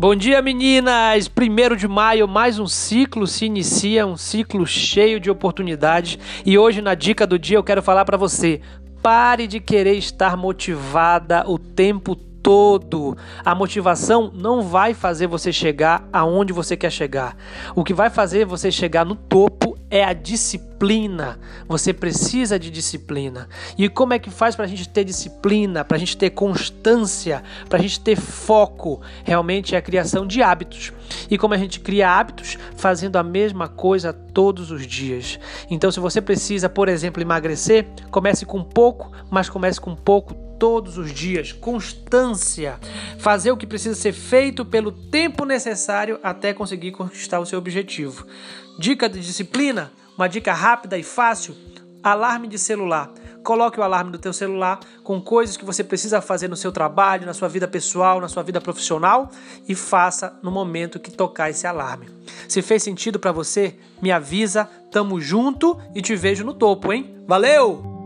Bom dia, meninas! Primeiro de maio, mais um ciclo se inicia, um ciclo cheio de oportunidades. E hoje, na dica do dia, eu quero falar para você: pare de querer estar motivada o tempo todo. A motivação não vai fazer você chegar aonde você quer chegar. O que vai fazer você chegar no topo é a disciplina. Você precisa de disciplina. E como é que faz para a gente ter disciplina, para a gente ter constância, para a gente ter foco? Realmente é a criação de hábitos. E como a gente cria hábitos? Fazendo a mesma coisa todos os dias. Então, se você precisa, por exemplo, emagrecer, comece com pouco, mas comece com pouco todos os dias. Constância. Fazer o que precisa ser feito pelo tempo necessário até conseguir conquistar o seu objetivo. Dica de disciplina, uma dica rápida e fácil: alarme de celular. Coloque o alarme do teu celular com coisas que você precisa fazer no seu trabalho, na sua vida pessoal, na sua vida profissional e faça no momento que tocar esse alarme. Se fez sentido para você, me avisa, tamo junto e te vejo no topo, hein? Valeu!